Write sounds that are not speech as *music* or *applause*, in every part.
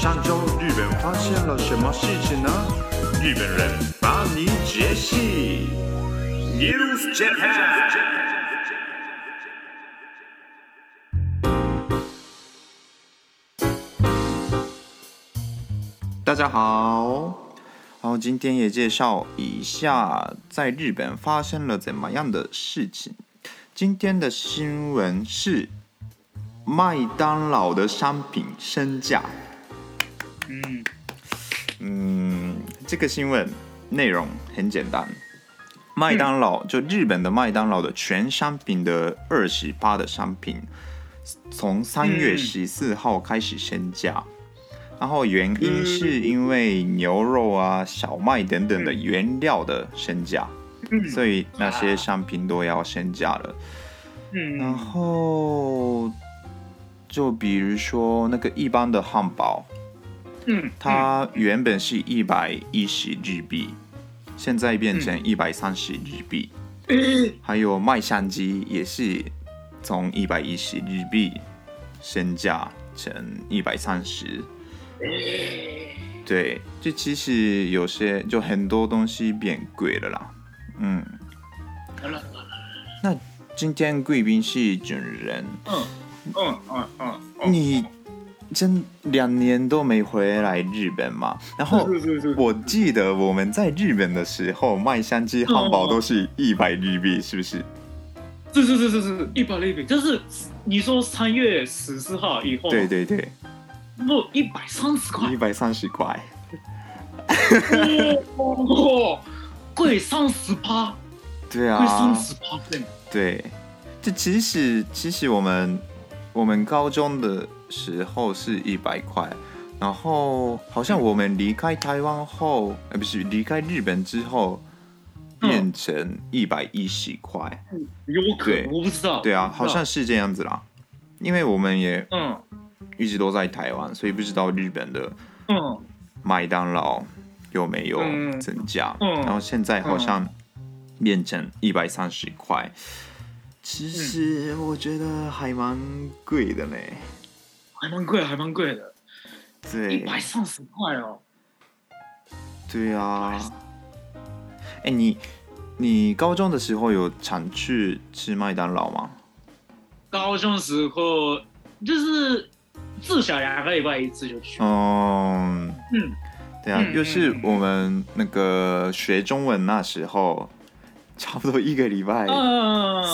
上周日本发现了什么事情呢？日本人帮你解析。News Japan。大家好，好，今天也介绍一下在日本发生了怎么样的事情。今天的新闻是麦当劳的商品升价。嗯嗯，这个新闻内容很简单，麦当劳就日本的麦当劳的全商品的二十八的商品，从三月十四号开始升价，然后原因是因为牛肉啊、小麦等等的原料的升价，所以那些商品都要升价了。然后就比如说那个一般的汉堡。它原本是一百一十日币，现在变成一百三十日币。还有卖相机也是从一百一十日币升价成一百三十。对，这其实有些就很多东西变贵了啦。嗯。那今天贵宾是准人。嗯嗯嗯嗯。你。真两年都没回来日本嘛？然后我记得我们在日本的时候，卖香鸡汉堡都是一百日币，是不是？是是是是是，一百日币。就是你说三月十四号以后，对对对，不一百三十块，一百三十块，哇，贵三十八，对啊，贵三十趴，对，这其实其实我们我们高中的。时候是一百块，然后好像我们离开台湾后，哎，不是离开日本之后，变成一百一十块。有可能，我不知道。对啊，好像是这样子啦，因为我们也嗯一直都在台湾，所以不知道日本的嗯麦当劳有没有增加。然后现在好像变成一百三十块，其实我觉得还蛮贵的呢。还蛮贵，还蛮贵的，对，一百三十块哦。对啊，哎，你你高中的时候有常去吃麦当劳吗？高中时候就是至少两个礼拜一次就去。嗯嗯，对啊，就是我们那个学中文那时候，差不多一个礼拜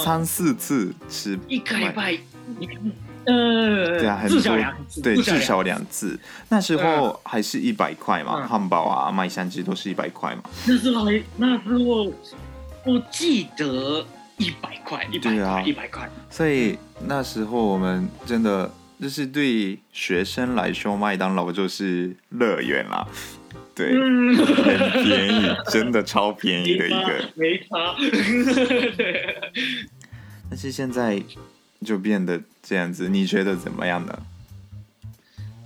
三四次吃，一个礼拜。呃，对啊，很多，对，至少两次。那时候还是一百块嘛，汉堡啊、麦香鸡都是一百块嘛。那时候，那时候我记得一百块，一百块，一百块。所以那时候我们真的就是对学生来说，麦当劳就是乐园啦。对，很便宜，真的超便宜的一个。没差。*laughs* 对。但是现在。就变得这样子，你觉得怎么样呢？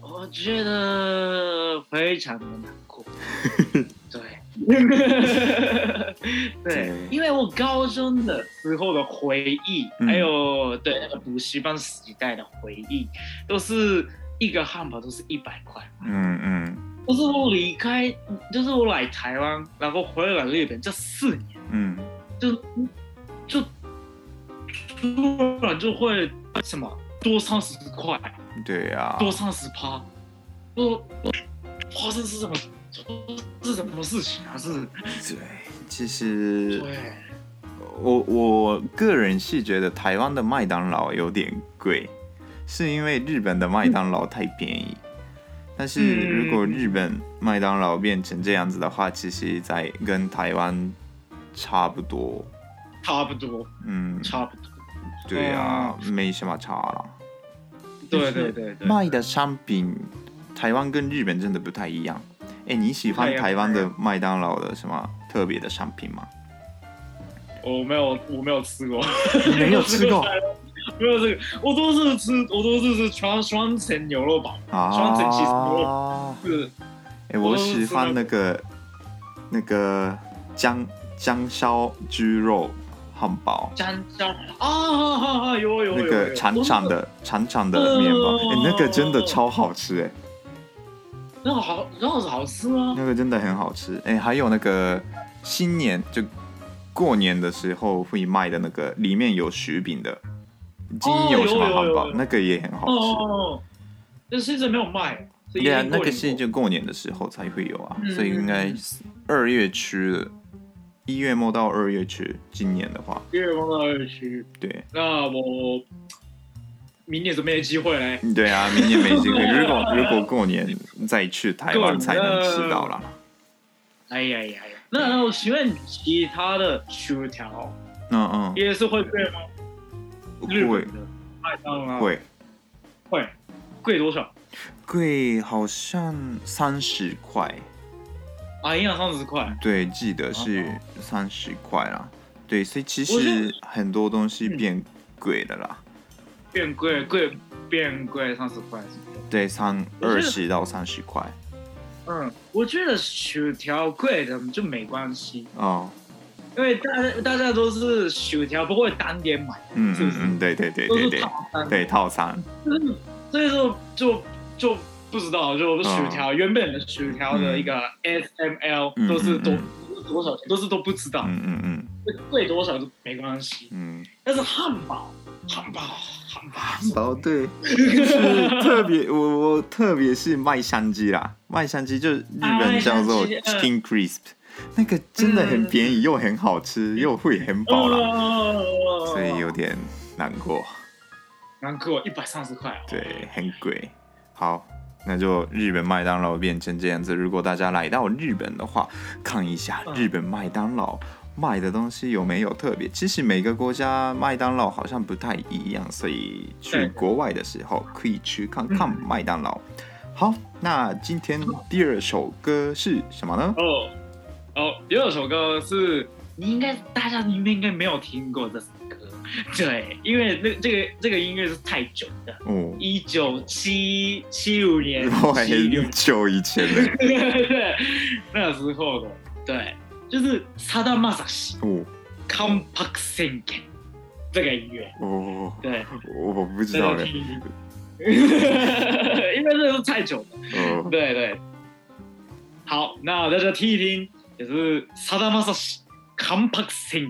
我觉得非常的难过。*laughs* *laughs* 对，对，因为我高中的时候的回忆，嗯、还有对那个补习班时代的回忆，都是一个汉堡都是一百块。嗯嗯。就是我离开，就是我来台湾，然后回来日本这四年，嗯，就就。就会什么？多三十块，对呀、啊，多三十趴，都发生是什么是什么事情啊？是，对，其实对，我我个人是觉得台湾的麦当劳有点贵，是因为日本的麦当劳太便宜。嗯、但是如果日本麦当劳变成这样子的话，其实在跟台湾差不多，差不多，嗯，差不多。对呀、啊，嗯、没什么差了。对对对，对，卖的商品，台湾跟日本真的不太一样。哎，你喜欢台湾的麦当劳的什么特别的商品吗？我没有，我没有吃过，没有吃过，*laughs* 没有这个，我都是吃，我都是吃双双层牛肉堡啊，双层起司牛肉是。哎，我喜欢那个那个姜姜烧猪肉汉堡，姜烧啊，有有有那个长长的长长的面包，哎，那个真的超好吃哎，那个好，那个好吃吗？那个真的很好吃哎，还有那个新年就。过年的时候会卖的那个，里面有薯饼的金油什么汉堡，那个也很好吃。哦，但是现在没有卖。对啊，那个是就过年的时候才会有啊，所以应该二月吃的，一月末到二月去。今年的话，一月末到二月去。对，那我明年就没机会嘞。对啊，明年没机会。*laughs* 如果如果过年再去台湾才能吃到了。哎呀呀呀！那我请问其他的薯条，嗯嗯，也是会贵吗？日本的麦当劳会会贵多少？贵好像三十块啊，一样三十块。对，记得是三十块啦。对，所以其实很多东西变贵的啦。变贵贵变贵三十块，对，三二十到三十块。嗯，我觉得薯条贵的就没关系哦，因为大家大家都是薯条不会单点买，嗯嗯嗯，对对对对对，对套餐，所以说就就不知道，就薯条原本的薯条的一个 S M L 都是多多少钱，都是都不知道，嗯嗯嗯，贵多少都没关系，嗯，但是汉堡汉堡。汉堡。对，*laughs* 就是特别我我特别是麦香鸡啦，麦香鸡就日本叫做 Chicken Crisp，那个真的很便宜又很好吃又会很饱啦，所以有点难过。难过一百三十块，对，很贵。好，那就日本麦当劳变成这样子。如果大家来到日本的话，看一下日本麦当劳。卖的东西有没有特别？其实每个国家麦当劳好像不太一样，所以去国外的时候可以去看看麦当劳。好，那今天第二首歌是什么呢？哦哦，第二首歌是你应该大家应该应该没有听过这首歌，对，因为那这个这个音乐是太久的哦，一九七七五年，很久以前的，对对对，那时候的，对。就是さだまさし《関白宣言》这个音乐*laughs* 哦，对，我不知道，因为这是太久了，哦，对对。好，那大家听一听，就是さだまさし《関白宣言》。